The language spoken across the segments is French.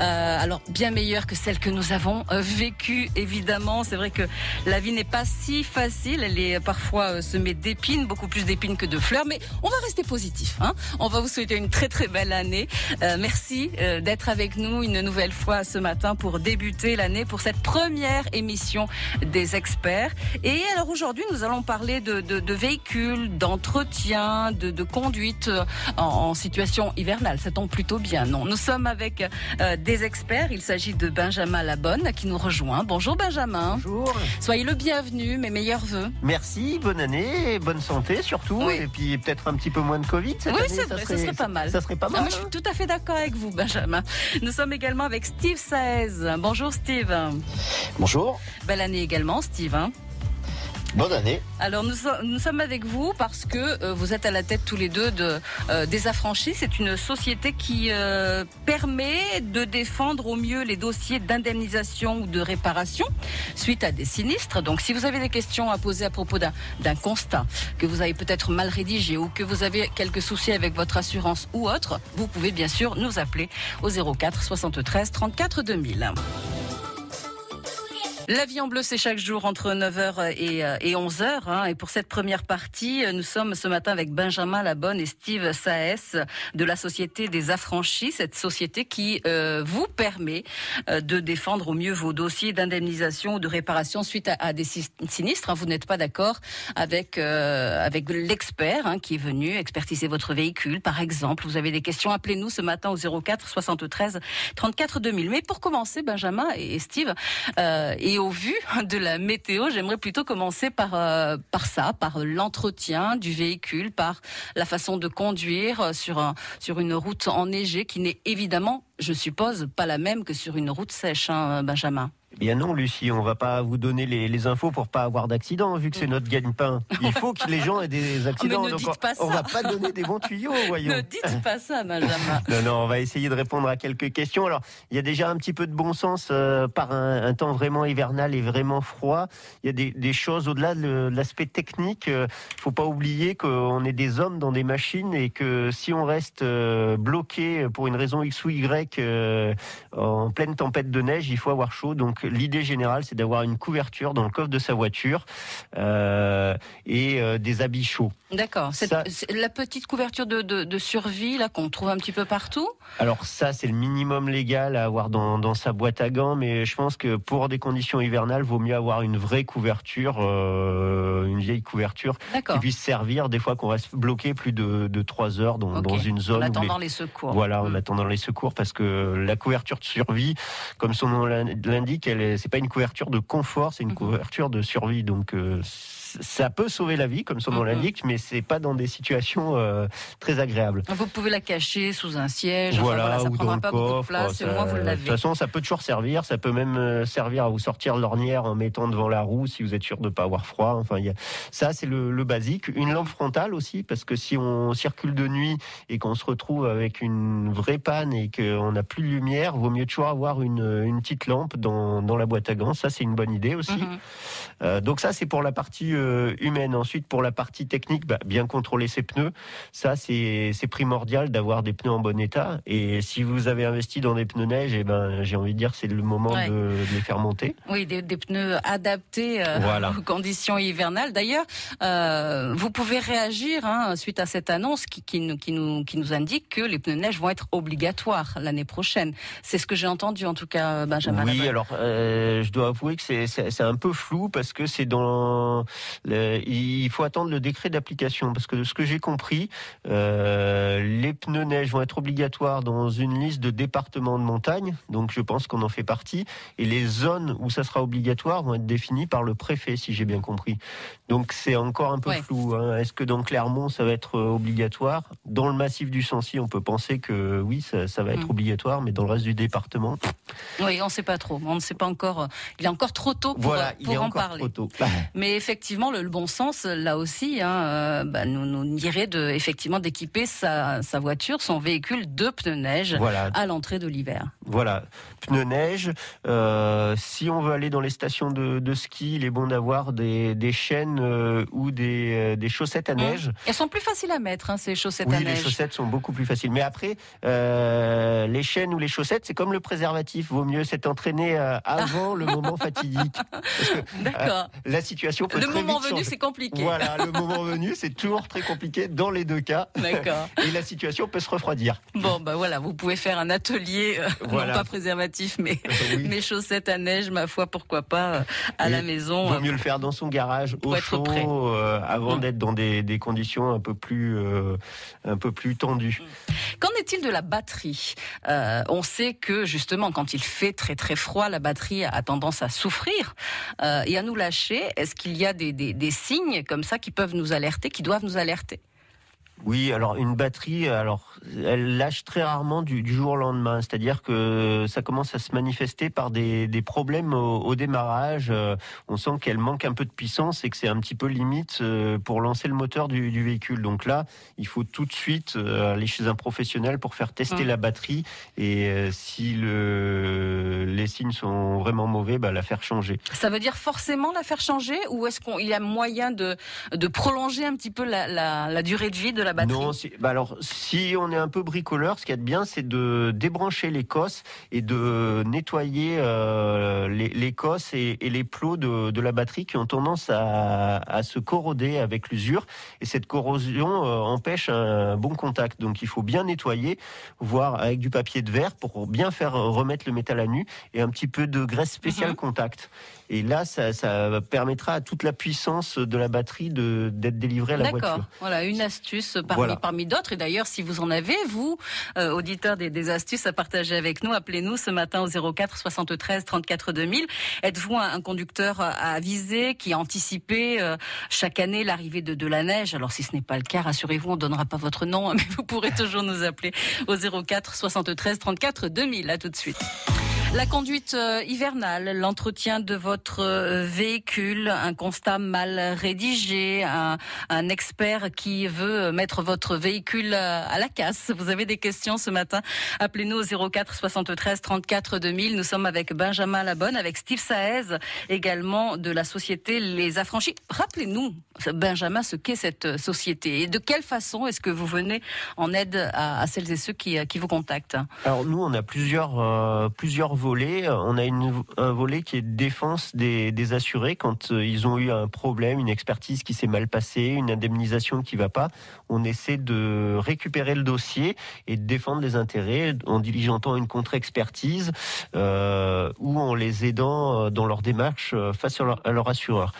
Euh, alors bien meilleure que celle que nous avons euh, vécue, évidemment. C'est vrai que la vie n'est pas si facile. Elle est parfois euh, semée d'épines, beaucoup plus d'épines que de fleurs. Mais on va rester positif. Hein on va vous souhaiter une très très belle année. Merci d'être avec nous une nouvelle fois ce matin pour débuter l'année pour cette première émission des experts. Et alors aujourd'hui, nous allons parler de, de, de véhicules, d'entretien, de, de, conduite en, en, situation hivernale. Ça tombe plutôt bien, non? Nous sommes avec euh, des experts. Il s'agit de Benjamin Labonne qui nous rejoint. Bonjour Benjamin. Bonjour. Soyez le bienvenu, mes meilleurs voeux. Merci, bonne année, bonne santé surtout, oui. et puis peut-être un petit peu moins de Covid cette oui, année. c'est vrai, serait, ça serait pas mal. Ça serait pas mal. Ah, moi, je suis tout à fait d'accord avec vous, Benjamin. Nous sommes également avec Steve Saez. Bonjour Steve. Bonjour. Belle année également, Steve. Hein Bonne année. Alors nous, sommes avec vous parce que euh, vous êtes à la tête tous les deux de euh, des affranchis. C'est une société qui euh, permet de défendre au mieux les dossiers d'indemnisation ou de réparation suite à des sinistres. Donc si vous avez des questions à poser à propos d'un constat que vous avez peut-être mal rédigé ou que vous avez quelques soucis avec votre assurance ou autre, vous pouvez bien sûr nous appeler au 04 73 34 2000. La vie en bleu, c'est chaque jour entre 9h et, et 11h. Hein. Et pour cette première partie, nous sommes ce matin avec Benjamin Labonne et Steve Saes de la Société des Affranchis, cette société qui euh, vous permet euh, de défendre au mieux vos dossiers d'indemnisation ou de réparation suite à, des sinistres. Hein. Vous n'êtes pas d'accord avec, euh, avec l'expert hein, qui est venu expertiser votre véhicule, par exemple. Vous avez des questions, appelez-nous ce matin au 04 73 34 2000. Mais pour commencer, Benjamin et Steve, euh, et au vu de la météo, j'aimerais plutôt commencer par euh, par ça, par l'entretien du véhicule, par la façon de conduire sur un, sur une route enneigée qui n'est évidemment, je suppose, pas la même que sur une route sèche, hein, Benjamin. Eh bien non, Lucie, on va pas vous donner les, les infos pour pas avoir d'accident, vu que c'est notre gagne-pain. Il faut que les gens aient des accidents. Oh, ne donc dites pas on, va pas donner des bons tuyaux, voyons. Ne dites pas ça, Benjamin. non, non, on va essayer de répondre à quelques questions. Alors, il y a déjà un petit peu de bon sens euh, par un, un, temps vraiment hivernal et vraiment froid. Il y a des, des choses au-delà de l'aspect technique. Il euh, faut pas oublier qu'on est des hommes dans des machines et que si on reste euh, bloqué pour une raison X ou Y euh, en pleine tempête de neige, il faut avoir chaud. Donc, l'idée générale, c'est d'avoir une couverture dans le coffre de sa voiture euh, et euh, des habits chauds. D'accord. La petite couverture de, de, de survie là qu'on trouve un petit peu partout? Alors ça, c'est le minimum légal à avoir dans, dans, sa boîte à gants, mais je pense que pour des conditions hivernales, vaut mieux avoir une vraie couverture, euh, une vieille couverture qui puisse servir des fois qu'on reste bloqué plus de, de 3 heures dans, okay. dans une zone. En attendant les... les... secours. Voilà, en mmh. attendant les secours, parce que la couverture de survie, comme son nom l'indique, c'est pas une couverture de confort, c'est une mmh. couverture de survie. Donc euh, ça peut sauver la vie, comme son nom mmh. l'indique, mais c'est pas dans des situations euh, très agréables. Vous pouvez la cacher sous un siège. Voilà, enfin, voilà ça ou prendra dans pas le coffre. beaucoup de place. Ça, et moi, vous l'avez. De toute façon, ça peut toujours servir. Ça peut même euh, servir à vous sortir l'ornière en mettant devant la roue si vous êtes sûr de pas avoir froid. Enfin, il y a... ça, c'est le, le, basique. Une lampe frontale aussi, parce que si on circule de nuit et qu'on se retrouve avec une vraie panne et qu'on n'a plus de lumière, vaut mieux toujours avoir une, une petite lampe dans, dans la boîte à gants. Ça, c'est une bonne idée aussi. Mhm. Mm -hmm. euh, donc ça, c'est pour la partie humaine. Ensuite, pour la partie technique, bah, bien contrôler ses pneus. Ça, c'est primordial d'avoir des pneus en bon état. Et si vous avez investi dans des pneus neige, et ben, j'ai envie de dire, c'est le moment Ouais. de, de les faire monter. Oui, des, des pneus adaptés euh, Voilà. aux conditions hivernales. D'ailleurs, euh, vous pouvez réagir hein, suite à cette annonce qui, qui, nous, qui, nous, qui nous indique que les pneus neige vont être obligatoires l'année prochaine. C'est ce que j'ai entendu en tout cas, Benjamin. Oui, alors euh, je dois avouer que c'est un peu flou parce que c'est dans le, il faut attendre le décret d'application parce que de ce que j'ai compris, euh, les pneus neige vont être obligatoires dans une liste de départements de montagne, donc je pense qu'on en fait partie, et les zones où ça sera obligatoire vont être définies par le préfet, si j'ai bien compris. Donc c'est encore un peu Ouais. flou. hein. Est-ce que dans Clermont ça va être euh, obligatoire? Dans le massif du Sancy, on peut penser que oui, ça, ça va être Mm. obligatoire, mais dans le reste du département, Oui, on ne sait pas trop. On ne sait pas encore. Il est encore trop tôt pour, voilà, il est en encore parler. trop tôt. Mais effectivement, le, le bon sens, là aussi, hein, euh, bah, nous, nous dirait de, effectivement d'équiper sa, sa voiture, son véhicule de pneus neige Voilà. à l'entrée de l'hiver. Voilà, pneus neige. Euh, si on veut aller dans les stations de, ski, il est bon d'avoir des, chaînes euh, ou des, des, chaussettes à mmh. neige. Elles sont plus faciles à mettre, hein, ces chaussettes à neige. Oui, les chaussettes sont beaucoup plus faciles. Mais après, les chaînes ou les chaussettes, c'est comme le préservatif. Vaut mieux s'être entraîné avant le moment fatidique. D'accord. la situation peut Le moment venu, c'est compliqué. Voilà, le moment venu, c'est toujours très compliqué dans les deux cas. D'accord. Et la situation peut se refroidir. Bon, ben voilà, vous pouvez faire un atelier non pas préservatif, mais mes chaussettes à neige, ma foi, pourquoi pas euh, à la maison. Vaut mieux le faire dans son garage au chaud euh, avant mm. d'être dans des, conditions un peu plus euh, un peu plus tendues. Mm. Qu'en est-il de la batterie? On sait que justement, quand il fait très très froid, la batterie a tendance à souffrir et à nous lâcher. Est-ce qu'il y a des signes comme ça qui peuvent nous alerter, qui doivent nous alerter oui, alors une batterie, alors elle lâche très rarement du, jour au lendemain, c'est-à-dire que ça commence à se manifester par des, problèmes au, démarrage. Euh, on sent qu'elle manque un peu de puissance et que c'est un petit peu limite euh, pour lancer le moteur du, véhicule. Donc là, il faut tout de suite euh, aller chez un professionnel pour faire tester mmh. la batterie et si le, les signes sont vraiment mauvais, bah, la faire changer. Ça veut dire forcément la faire changer ou est-ce qu'il y a moyen de, de prolonger un petit peu la, la durée de vie de la non, bah alors si on est un peu bricoleur, ce qui est bien, c'est de débrancher les cosses et de nettoyer euh, les, cosses et, les plots de, la batterie qui ont tendance à, se corroder avec l'usure. Et cette corrosion euh, empêche un bon contact. Donc il faut bien nettoyer, voire avec du papier de verre pour bien faire remettre le métal à nu et un petit peu de graisse spéciale mhm. contact. Et là, ça, permettra à toute la puissance de la batterie d'être délivrée à la voiture. D'accord. Voilà, une astuce parmi, parmi d'autres. Et d'ailleurs, si vous en avez, vous, euh, auditeurs des, astuces à partager avec nous, appelez-nous ce matin au 04 73 34 2000. Êtes-vous un, conducteur à aviser qui a anticipé euh, chaque année l'arrivée de, de la neige? Alors, si ce n'est pas le cas, rassurez-vous, on ne donnera pas votre nom, mais vous pourrez toujours nous appeler au 04 73 34 2000. À tout de suite. La conduite euh, hivernale, l'entretien de votre euh, véhicule, un constat mal rédigé, un, expert qui veut mettre votre véhicule euh, à la casse. Vous avez des questions ce matin? Appelez-nous au 04 73 34 2000. Nous sommes avec Benjamin Labonne, avec Steve Saez, également de la société Les Affranchis. Rappelez-nous, Benjamin, ce qu'est cette société et de quelle façon est-ce que vous venez en aide à, celles et ceux qui, vous contactent? Alors nous, on a plusieurs, plusieurs volet. On a un volet qui est défense des, assurés quand euh, ils ont eu un problème, une expertise qui s'est mal passée, une indemnisation qui va pas. On essaie de récupérer le dossier et de défendre les intérêts en diligentant une contre-expertise euh, ou en les aidant euh, dans leur démarche euh, face à leur, assureur.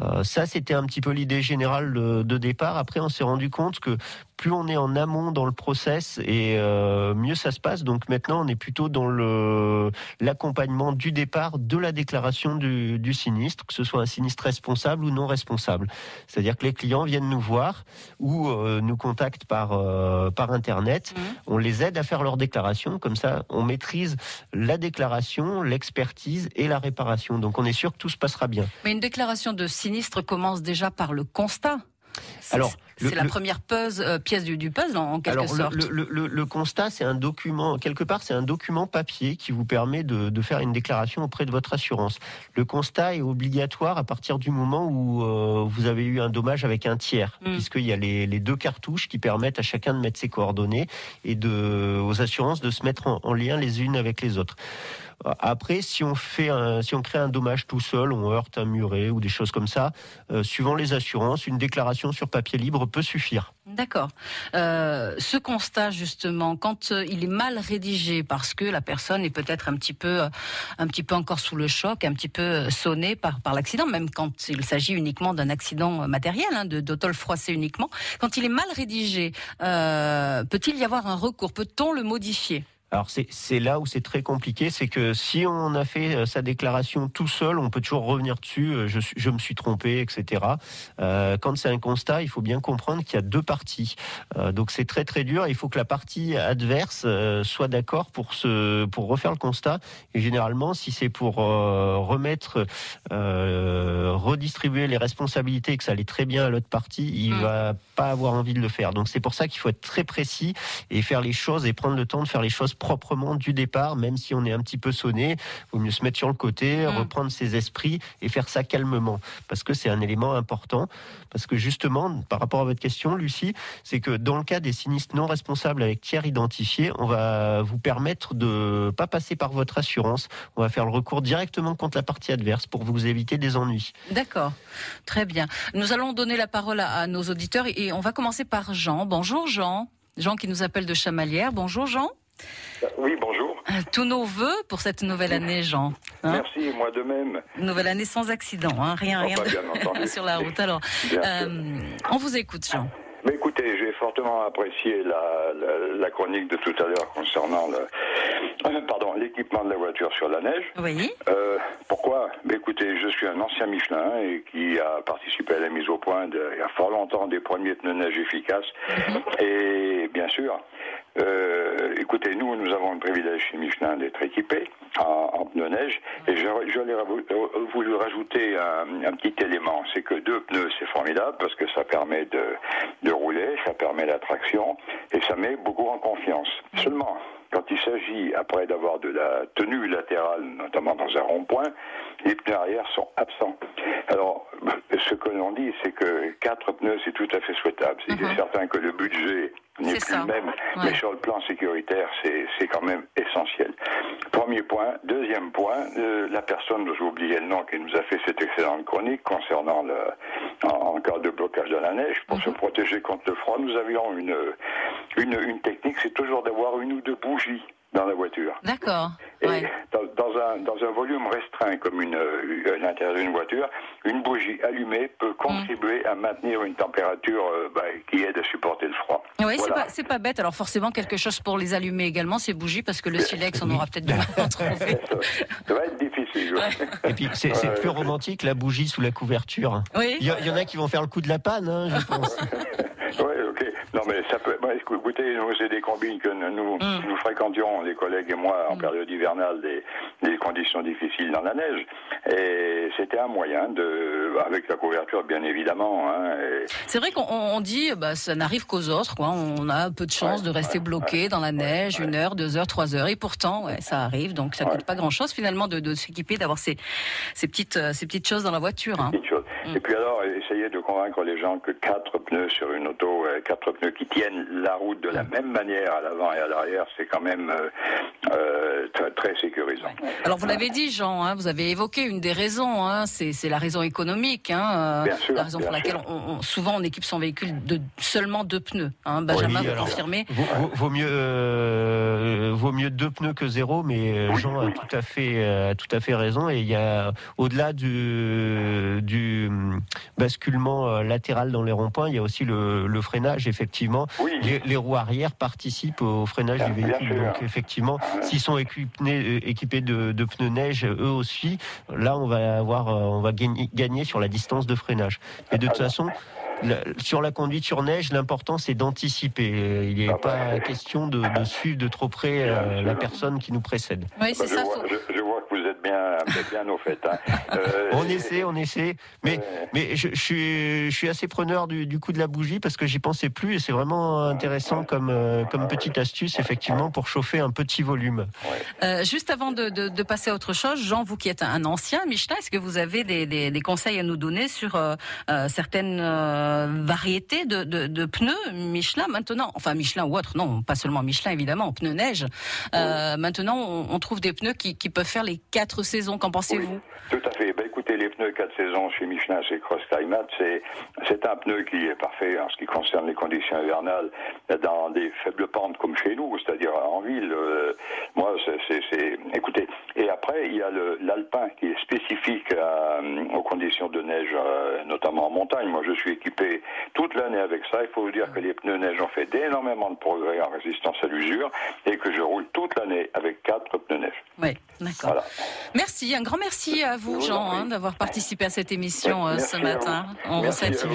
Euh, ça, c'était un petit peu l'idée générale de, de départ. Après, on s'est rendu compte que plus on est en amont dans le process et euh, mieux ça se passe. Donc maintenant, on est plutôt dans le l'accompagnement du départ de la déclaration du, du, sinistre, que ce soit un sinistre responsable ou non responsable. C'est-à-dire que les clients viennent nous voir ou euh, nous contactent par euh, par internet. Mmh. On les aide à faire leur déclaration. Comme ça, on maîtrise la déclaration, l'expertise et la réparation. Donc on est sûr que tout se passera bien. Mais une déclaration de sinistre commence déjà par le constat. Alors, c'est la première euh, pièce du, puzzle en, quelque alors, sorte. Le, constat, c'est un document, quelque part, c'est un document papier qui vous permet de, faire une déclaration auprès de votre assurance. Le constat est obligatoire à partir du moment où euh, vous avez eu un dommage avec un tiers, mm. puisqu'il y a les, deux cartouches qui permettent à chacun de mettre ses coordonnées et de, aux assurances de se mettre en lien les unes avec les autres. Après, si on fait, un, si on crée un dommage tout seul, on heurte un muret ou des choses comme ça, euh, suivant les assurances, une déclaration sur papier libre peut suffire. D'accord. Euh, ce constat justement, quand euh, il est mal rédigé parce que la personne est peut-être un petit peu, un petit peu encore sous le choc, un petit peu sonnée par par l'accident, même quand il s'agit uniquement d'un accident matériel, hein, de d'autol froissé uniquement. Quand il est mal rédigé, peut-il y avoir un recours? Peut-on le modifier? Alors c'est là où c'est très compliqué, c'est que si on a fait euh, sa déclaration tout seul, on peut toujours revenir dessus, euh, je, je me suis trompé, etc. Euh, quand c'est un constat, il faut bien comprendre qu'il y a deux parties. Euh, donc c'est très très dur, il faut que la partie adverse soit d'accord pour, se, pour refaire le constat. Et généralement, si c'est pour remettre, redistribuer les responsabilités et que ça allait très bien à l'autre partie, il mmh. va pas avoir envie de le faire. Donc c'est pour ça qu'il faut être très précis et faire les choses et prendre le temps de faire les choses proprement du départ, même si on est un petit peu sonné. Il vaut mieux se mettre sur le côté, Mm. reprendre ses esprits et faire ça calmement. Parce que c'est un élément important. Parce que justement, par rapport à votre question, Lucie, c'est que dans le cas des sinistres non responsables avec tiers identifiés, on va vous permettre de pas passer par votre assurance. On va faire le recours directement contre la partie adverse pour vous éviter des ennuis. D'accord, très bien. Nous allons donner la parole à, à nos auditeurs et on va commencer par Jean. Bonjour Jean. Jean qui nous appelle de Chamalières. Bonjour Jean. Oui, bonjour. Tous nos voeux pour cette nouvelle année, Jean. Hein Merci, moi de même. nouvelle année sans accident, hein, rien, Oh, rien bah, de- bien entendu. sur la route. Alors, euh, on vous écoute, Jean. Mais écoutez, j'ai fortement apprécié la, la, la chronique de tout à l'heure concernant le, euh, pardon, l'équipement de la voiture sur la neige. Oui. Euh, pourquoi? Mais Écoutez, je suis un ancien Michelin et qui a participé à la mise au point de, il y a fort longtemps des premiers pneus neige efficaces. Et bien sûr, euh, écoutez, nous, nous avons le privilège chez Michelin d'être équipés en, pneus neige. Et ravo- euh, voulu rajouter un, un petit élément, c'est que deux pneus, c'est formidable parce que ça permet de, de rouler, ça permet la traction et ça met beaucoup en confiance. Seulement, quand il s'agit, après d'avoir de la tenue latérale, notamment dans un rond-point, les pneus arrière sont absents. Alors, ce que l'on dit, c'est que quatre pneus, c'est tout à fait souhaitable. C'est Mhm. certain que le budget n'est plus le même, Ouais. mais sur le plan sécuritaire, c'est quand même essentiel. Premier point. Deuxième point, euh, la personne, j'ai oublié le nom, qui nous a fait cette excellente chronique concernant le, en, en cas de blocage de la neige, pour se protéger contre le froid, nous avions une, une, une technique, c'est toujours d'avoir une ou deux bougies dans la voiture. D'accord. Et Ouais. dans, dans un, dans un volume restreint comme une, euh, l'intérieur d'une voiture, une bougie allumée peut contribuer à maintenir une température euh, bah, qui aide à supporter le froid. Oui, c'est Voilà. pas, c'est pas bête. Alors forcément quelque chose pour les allumer également, ces bougies, parce que le silex, on aura peut-être du mal à en trouver. ça va être difficile. Et puis, c'est Ouais. plus romantique, la bougie sous la couverture. Oui. Il y, en a qui vont faire le coup de la panne, hein, je pense. Ouais, ok. Non, mais ça peut. bah, écoutez, c'est des combines que nous, Mm. nous fréquentions, les collègues et moi, en période hivernale, des, des conditions difficiles dans la neige. Et c'était un moyen de, avec la couverture, bien évidemment. Hein, et- C'est vrai qu'on on dit, bah, ça n'arrive qu'aux autres. Quoi. On a peu de chance Ouais, de rester ouais, bloqué ouais, dans la neige, ouais. une heure, deux heures, trois heures. Et pourtant, ouais, ça arrive. Donc ça Ouais. coûte pas grand-chose finalement de, de s'équiper, d'avoir ces, ces, petites, euh, ces petites choses dans la voiture. Hein. Mm. Et puis alors, essayer de convaincre les gens que quatre pneus sur une auto, euh, quatre pneus qui tiennent la route de la Mm. même manière à l'avant et à l'arrière, c'est quand même euh, euh, très, très sécurisant. Alors vous l'avez dit, Jean, hein, vous avez évoqué une des raisons, hein, c'est c'est la raison économique, hein, euh, Bien sûr, la raison pour laquelle sûr. on, on- souvent on équipe son véhicule de seulement deux pneus. Hein. Benjamin Oui, vous alors. confirmez? Vaut, vaut- vaut mieux, euh, vaut mieux deux pneus que zéro, mais Oui, Jean a tout à fait, euh, a tout à fait raison. Et il y a, au-delà du, du basculement euh, latéral dans les ronds-points, il y a aussi le, le freinage. Effectivement, Oui, les, les roues arrière participent au freinage Bien- du véhicule. Donc effectivement, s'ils sont équipés, équipés de, de pneus neige, eux aussi, là on va avoir, euh, on va gagner, gagner sur la distance de freinage. Et de toute façon. sur la conduite sur neige, l'important c'est d'anticiper. Euh, Il n'est Ah pas question de, de suivre de trop près euh, la personne qui nous précède. Oui, Bah, c'est je, ça. vois, faut- je, bien, au fait. Hein. Euh, on essaie, on essaie. Mais, mais je, suis, je, suis, assez preneur du, coup de la bougie parce que j'y pensais plus et c'est vraiment intéressant comme, euh, comme petite astuce, effectivement, pour chauffer un petit volume. Euh, juste avant de, passer à autre chose, Jean, vous qui êtes un ancien Michelin, est-ce que vous avez des, des, conseils à nous donner sur certaines variétés de, pneus Michelin maintenant? Enfin, Michelin ou autre, non, pas seulement Michelin évidemment, pneus neige. Oh. Maintenant, on, trouve des pneus qui, qui peuvent faire les quatre saison. Qu'en pensez-vous? Ben, les pneus 4 saisons chez Michelin, c'est Cross Climate, c'est, un pneu qui est parfait en ce qui concerne les conditions hivernales dans des faibles pentes comme chez nous, c'est-à-dire en ville. Euh, moi, c'est, écoutez. Et après, il y a l'alpin qui est spécifique à, aux conditions de neige, euh, notamment en montagne. Moi, je suis équipé toute l'année avec ça. Il faut vous dire que les pneus neige ont fait énormément de progrès en résistance à l'usure et que je roule toute l'année avec quatre pneus neige. Oui. D'accord. Merci, un grand merci à vous, Jean, hein, d'avoir participé à cette émission euh, ce matin. On vous souhaite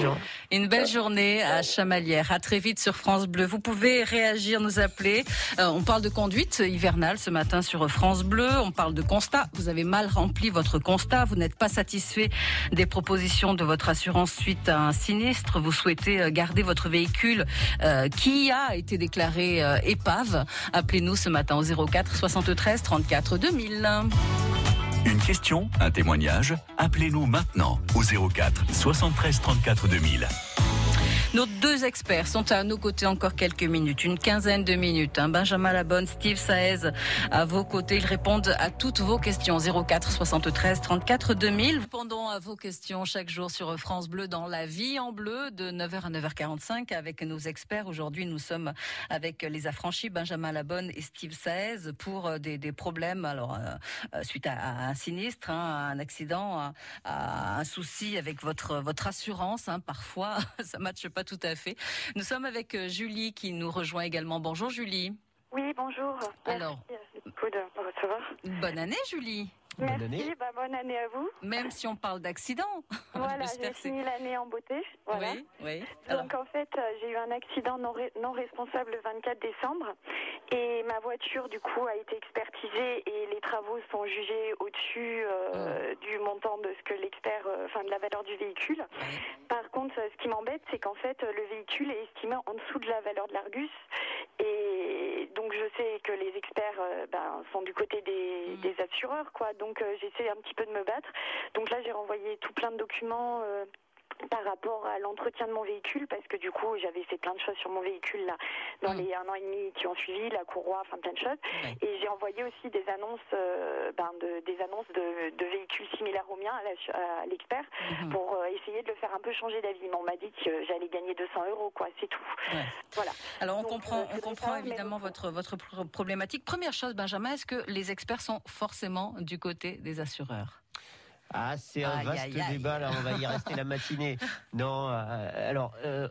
une belle journée à Chamalières. À très vite sur France Bleu. Vous pouvez réagir, nous appeler. Euh, on parle de conduite hivernale ce matin sur France Bleu. On parle de constat. Vous avez mal rempli votre constat. Vous n'êtes pas satisfait des propositions de votre assurance suite à un sinistre. Vous souhaitez euh, garder votre véhicule qui a été déclaré épave. Appelez-nous ce matin au 04 73 34 2000. Une question, un témoignage Appelez-nous maintenant au 04 73 34 2000. Nos deux experts sont à nos côtés encore quelques minutes, une quinzaine de minutes. Hein. Benjamin Labonne, Steve Saez à vos côtés. Ils répondent à toutes vos questions. 04 73 34 2000. Répondons à vos questions chaque jour sur France Bleu dans La Vie en Bleu de 9h à 9h45 avec nos experts. Aujourd'hui, nous sommes avec les affranchis Benjamin Labonne et Steve Saez pour euh, des, problèmes. Alors, euh, euh, suite à, un sinistre, hein, à un accident, à, un souci avec votre votre assurance. Hein, parfois, ça matche pas tout à fait. Nous sommes avec euh, Julie qui nous rejoint également. Bonjour Julie. Oui, bonjour. Alors, Merci recevoir. Bonne année Julie. Merci, bonne année. Bah, bonne année à vous. Même si on parle d'accident. Voilà, j'ai fini l'année en beauté. Voilà. Oui, oui. Donc en fait, euh, j'ai eu un accident non, non, responsable le 24 décembre et ma voiture du coup a été expertisée et les travaux sont jugés au-dessus euh, oh. du montant de ce que l'expert, euh, enfin de la valeur du véhicule. Par contre, ce qui m'embête, c'est qu'en fait, le véhicule est estimé en dessous de la valeur de l'Argus et donc je sais que les experts ben, sont du côté des, mm. des assureurs, quoi. Donc euh, j'essaie un petit peu de me battre. Donc là j'ai renvoyé tout plein de documents euh, par rapport à l'entretien de mon véhicule parce que du coup j'avais fait plein de choses sur mon véhicule là dans mm. les un an et demi qui ont suivi la courroie enfin plein de choses. Et j'ai envoyé aussi des annonces euh, ben, de, des annonces de, de, véhicules similaires aux miens à l'expert mm-hmm. pour essayer de le faire un peu changer d'avis. Mais on m'a dit que j'allais gagner 200 euros quoi c'est tout. Voilà. Alors on comprend on comprend évidemment votre votre problématique. Première chose Benjamin est-ce que les experts sont forcément du côté des assureurs? Ah, c'est un vaste débat, là, on va y rester la matinée. Non, euh, alors, euh,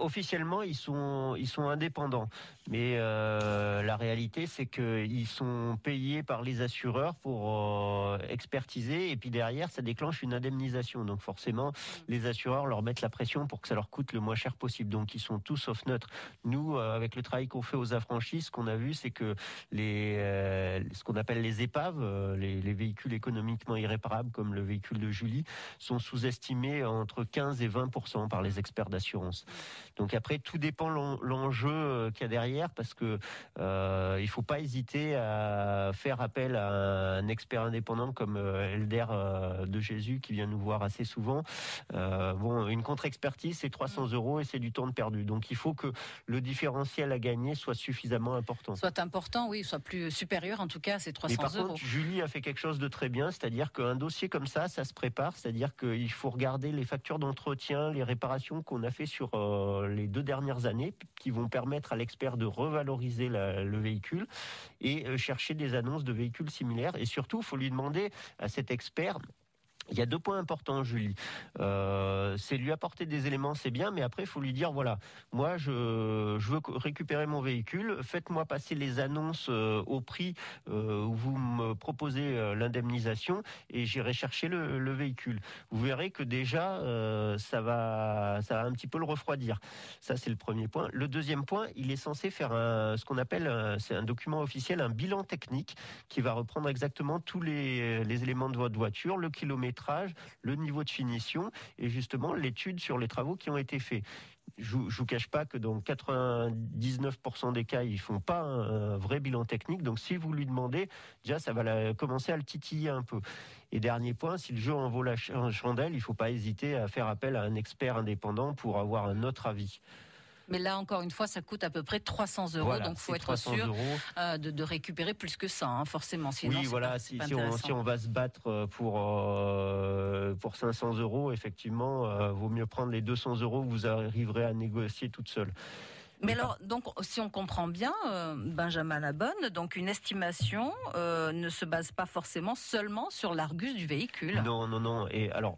officiellement, ils sont, ils sont indépendants. Mais euh, la réalité, c'est qu'ils sont payés par les assureurs pour euh, expertiser, et puis derrière, ça déclenche une indemnisation. Donc forcément, les assureurs leur mettent la pression pour que ça leur coûte le moins cher possible. Donc ils sont tous sauf neutres. Nous, euh, avec le travail qu'on fait aux affranchis, ce qu'on a vu, c'est que les, ce qu'on appelle les épaves, les, les, véhicules économiquement irréparables, comme le véhicule de Julie, sont sous-estimés entre 15 et 20% par les experts d'assurance. Donc après, tout dépend l'enjeu qu'il y a derrière parce que euh, il faut pas hésiter à faire appel à un expert indépendant comme euh, Elder euh, de Jésus qui vient nous voir assez souvent. Euh, bon, une contre-expertise c'est 300 euros et c'est du temps de perdu. Donc il faut que le différentiel à gagner soit suffisamment important. Soit important, oui, soit plus supérieur en tout cas à ces 300 Mais par euros. Julie a fait quelque chose de très bien, c'est-à-dire qu'un dossier comme ça, ça se prépare, c'est-à-dire qu'il faut regarder les factures d'entretien, les réparations qu'on a fait sur les deux dernières années, qui vont permettre à l'expert de revaloriser le véhicule et euh, chercher des annonces de véhicules similaires. Et surtout, il faut lui demander à cet expert il y a deux points importants, Julie. Euh, c'est lui apporter des éléments, c'est bien, mais après, il faut lui dire, voilà, moi, je, veux récupérer mon véhicule, faites-moi passer les annonces euh, au prix euh, où vous me proposez l'indemnisation et j'irai chercher le, le, véhicule. Vous verrez que déjà, ça, va, ça va un petit peu le refroidir. Ça, c'est le premier point. Le deuxième point, il est censé faire ce qu'on appelle, c'est un document officiel, un bilan technique qui va reprendre exactement tous les, les éléments de votre voiture, le kilomètre le niveau de finition et justement l'étude sur les travaux qui ont été faits. Je ne vous cache pas que dans 99% des cas, ils font pas un, vrai bilan technique. Donc, si vous lui demandez, déjà, ça va commencer à le titiller un peu. Et dernier point, si le jeu en vaut la chandelle, il ne faut pas hésiter à faire appel à un expert indépendant pour avoir un autre avis. Mais là, encore une fois, ça coûte à peu près 300 euros. donc, il faut être sûr euh, de, de, récupérer plus que ça, hein, forcément. Sinon, oui, voilà. si, si, on, si, on, va se battre euh, pour, euh, pour 500 euros, effectivement, euh, vaut mieux prendre les 200 euros vous arriverez à négocier toute seule. Mais alors, donc, si on comprend bien, euh, Benjamin Labonne, donc une estimation euh, ne se base pas forcément seulement sur l'argus du véhicule. Non, non, non. Et alors,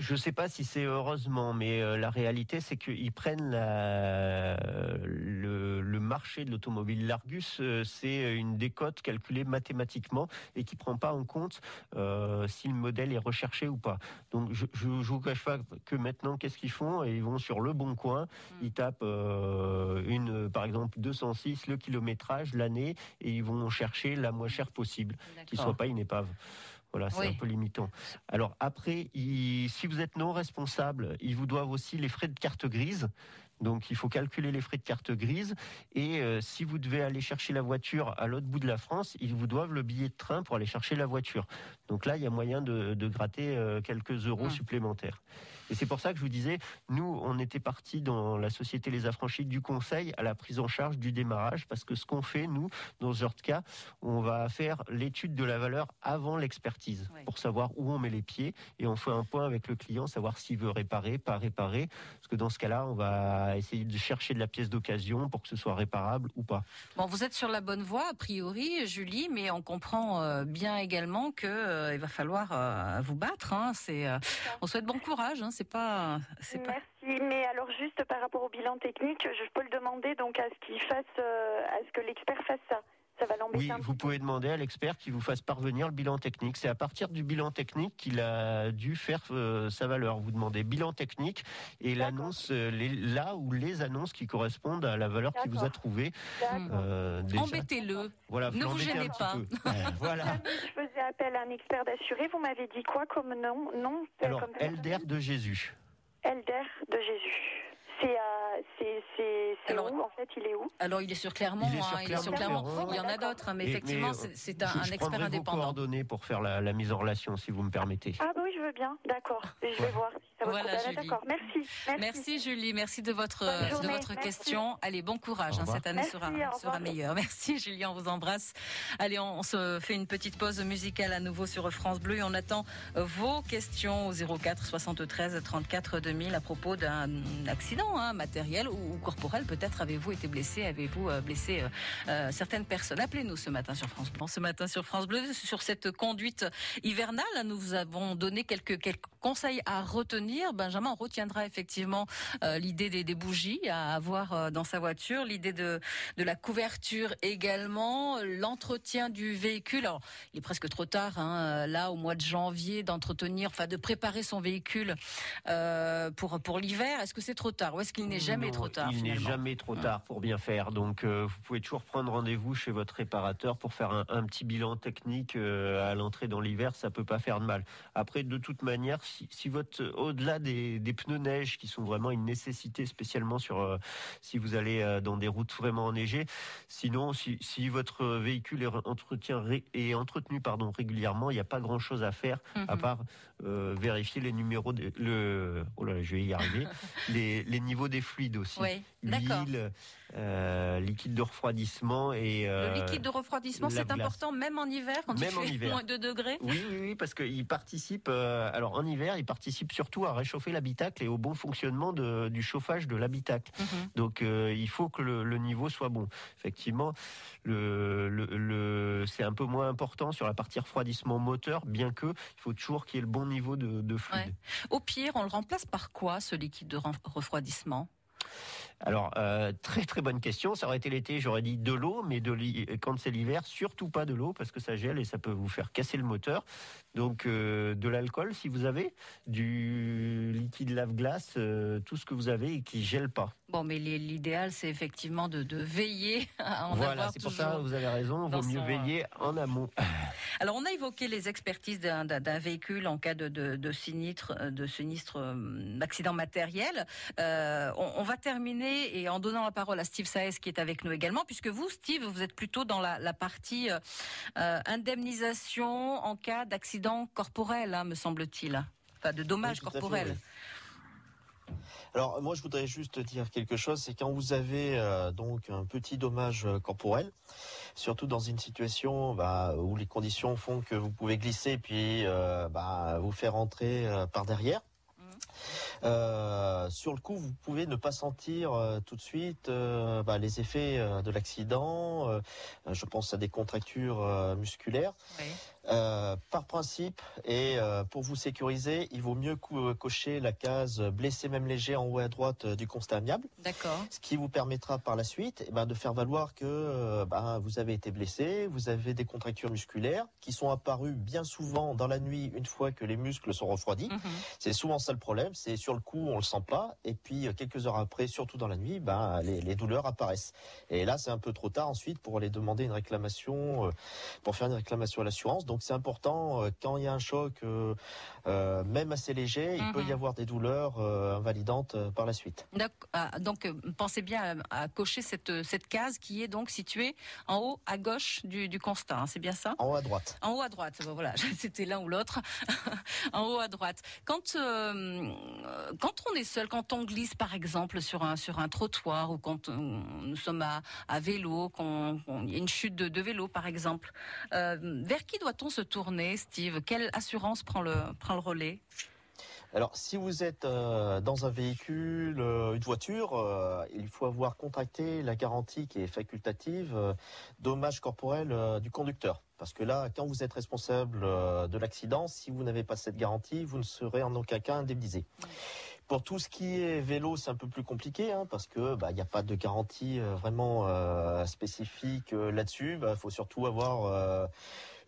je ne sais pas si c'est heureusement, mais euh, la réalité, c'est qu'ils prennent la, le, le, marché de l'automobile. L'Argus, euh, c'est une décote calculée mathématiquement et qui prend pas en compte euh, si le modèle est recherché ou pas. Donc, je ne vous cache pas que maintenant, qu'est-ce qu'ils font? Ils vont sur le bon coin, hmm. ils tapent euh, une, par exemple, 206, le kilométrage, l'année, et ils vont chercher la moins chère possible, qui soit pas une épave. Voilà, c'est un peu limitant. Alors après, si vous êtes non responsable, ils vous doivent aussi les frais de carte grise. Donc il faut calculer les frais de carte grise. Et euh, si vous devez aller chercher la voiture à l'autre bout de la France, ils vous doivent le billet de train pour aller chercher la voiture. Donc là, il y a moyen de, gratter euh, quelques euros hum. supplémentaires. Et c'est pour ça que je vous disais, nous, on était partis dans la société Les Affranchis du conseil à la prise en charge du démarrage, parce que ce qu'on fait, nous, dans ce genre de cas, on va faire l'étude de la valeur avant l'expertise, pour savoir où on met les pieds, et on fait un point avec le client, savoir s'il veut réparer, pas réparer, parce que dans ce cas-là, on va essayer de chercher de la pièce d'occasion pour que ce soit réparable ou pas. Bon, vous êtes sur la bonne voie, a priori, Julie, mais on comprend euh, bien également que euh, il va falloir euh, vous battre. Hein. C'est, on souhaite bon courage. Hein Merci. Mais alors juste par rapport au bilan technique, je peux le demander donc à ce qu'il fasse, euh, à ce que l'expert fasse ça. Oui, vous pouvez demander à l'expert qui vous fasse parvenir le bilan technique. C'est à partir du bilan technique qu'il a dû faire euh, sa valeur. Vous demandez bilan technique et l'annonce, euh, là où les annonces qui correspondent à la valeur qu'il vous a trouvée. Euh, Embêtez-le. Voilà, ne vous gênez pas. voilà. Je faisais appel à un expert d'assuré. Vous m'avez dit quoi comme nom, nom Alors, Elder de Jésus. Elder de Jésus. C'est c'est où en fait Il est où? Alors il est sur Clermont. Il est sur, Clermont. Il, y en a d'autres, hein, mais effectivement c'est un, je, expert indépendant. Vos coordonnées pour faire la, la, mise en relation, si vous me permettez. Ah bah oui, je veux bien. D'accord. Je vais voir si ça va. Voilà, Julie. D'accord. Merci. Merci. Julie. Merci de votre de votre question. Allez, bon courage. Hein, cette année sera sera meilleure. Merci Julie. On vous embrasse. Allez, on, se fait une petite pause musicale à nouveau sur France Bleu et on attend vos questions au 04 73 34 2000 à propos d'un accident Hein, matériel ou, corporel. Peut-être avez-vous été blessé, avez-vous euh, blessé euh, euh, certaines personnes. Appelez-nous ce matin sur France Bleu. Ce matin sur France Bleu, sur cette conduite hivernale, nous vous avons donné quelques, conseils à retenir. Benjamin, retiendra effectivement l'idée des, bougies à avoir dans sa voiture, l'idée de, la couverture également, l'entretien du véhicule. Il est presque trop tard, hein, là, au mois de janvier, d'entretenir, enfin, de préparer son véhicule pour l'hiver. Est-ce que c'est trop tard? Est-ce qu'il n'est jamais trop tard Il n'est jamais trop tard pour bien faire. Donc, euh, vous pouvez toujours prendre rendez-vous chez votre réparateur pour faire un, petit bilan technique euh, à l'entrée dans l'hiver. Ça peut pas faire de mal. Après, de toute manière, si, votre au-delà des, pneus neige qui sont vraiment une nécessité, spécialement sur euh, si vous allez dans des routes vraiment enneigées, sinon, si, votre véhicule est, entretien, est entretenu pardon régulièrement, il n'y a pas grand-chose à faire à mhm. part vérifier les numéros de, le oh là, je vais y arriver les, les niveau des fluides aussi. Oui, L'huile, euh, liquide de refroidissement et euh, le liquide de refroidissement, c'est important même en hiver quand il fait moins de degrés? Oui, oui, oui, parce qu'il participe. Euh, alors en hiver, il participe surtout à réchauffer l'habitacle et au bon fonctionnement de, du chauffage de l'habitacle. Mhm. Donc euh, il faut que le, le, niveau soit bon. Effectivement, le, le, c'est un peu moins important sur la partie refroidissement moteur, bien que il faut toujours qu'il y ait le bon niveau de, de fluide. Au pire, on le remplace par quoi ce liquide de refroidissement? Alors, euh, très très bonne question. Ça aurait été l'été, j'aurais dit de l'eau, mais de quand c'est l'hiver, surtout pas de l'eau parce que ça gèle et ça peut vous faire casser le moteur. Donc, euh, de l'alcool si vous avez, du liquide lave-glace, euh, tout ce que vous avez et qui gèle pas. Bon, mais l'idéal, c'est effectivement de, veiller à en voilà, c'est pour ça, vous avez raison, il vaut mieux veiller en amont. Alors, on a évoqué les expertises d'un véhicule en cas de, de, sinistre, de sinistre accident matériel. on va terminer et en donnant la parole à Steve Saez qui est avec nous également, puisque vous, Steve, vous êtes plutôt dans la, partie euh, euh, indemnisation en cas d'accident corporel, hein, me semble-t-il, enfin de dommages corporels. Alors moi je voudrais juste dire quelque chose, c'est quand vous avez euh, donc un petit dommage corporel, surtout dans une situation bah, où les conditions font que vous pouvez glisser puis bah, vous faire entrer par derrière. Euh, sur le coup, vous pouvez ne pas sentir euh, tout de suite euh, bah, les effets de l'accident. je pense à des contractures musculaires. Euh, par principe et euh, pour vous sécuriser, il vaut mieux co- cocher la case blessé même léger en haut à droite euh, du constat amiable, D'accord. ce qui vous permettra par la suite eh ben, de faire valoir que ben, vous avez été blessé, vous avez des contractures musculaires qui sont apparues bien souvent dans la nuit une fois que les muscles sont refroidis. Mhm. C'est souvent ça le problème, c'est sur le coup on le sent pas et puis quelques heures après, surtout dans la nuit, ben les, les douleurs apparaissent. Et là c'est un peu trop tard ensuite pour aller demander une réclamation, pour faire une réclamation à l'assurance. Donc c'est important euh, quand il y a un choc, euh, euh, même assez léger, il peut Mhm. y avoir des douleurs invalidantes par la suite. Ah, Donc, pensez bien à, à cocher cette, cette case qui est donc située en haut à gauche du, du constat. hein, c'est bien ça? En haut à droite. En haut à droite, bon, voilà, c'était l'un ou l'autre. en haut à droite. Quand quand on est seul, quand on glisse par exemple sur un sur un trottoir ou quand on- nous sommes à, à vélo, qu'on y a une chute de, de vélo par exemple, euh, vers qui doit-on se tourner, Steve? Quelle assurance prend le prend le relais? Alors, si vous êtes euh, dans un véhicule, euh, une voiture, euh, il faut avoir contracté la garantie qui est facultative, dommages corporels euh, du conducteur. Parce que là, quand vous êtes responsable de l'accident, si vous n'avez pas cette garantie, vous ne serez en aucun cas indemnisé. Pour tout ce qui est vélo, c'est un peu plus compliqué, hein, parce que bah, il n'y a pas de garantie vraiment spécifique là-dessus. Il faut surtout avoir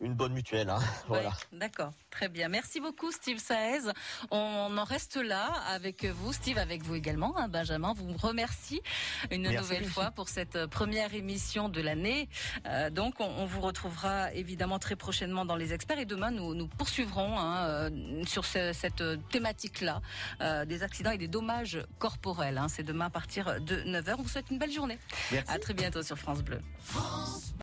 une bonne mutuelle. hein. voilà. Ouais, D'accord, très bien. Merci beaucoup Steve Saez. On en reste là avec vous, Steve, avec vous également, hein, Benjamin. Vous me remercie une Merci, nouvelle fois pour cette euh, première émission de l'année. Euh, donc on, on vous retrouvera évidemment très prochainement dans les experts et demain nous, nous poursuivrons hein, euh, sur ce- cette thématique-là euh, des accidents et des dommages corporels. hein. C'est demain à partir de 9h. On vous souhaite une belle journée. Merci. À très bientôt sur France Bleu. France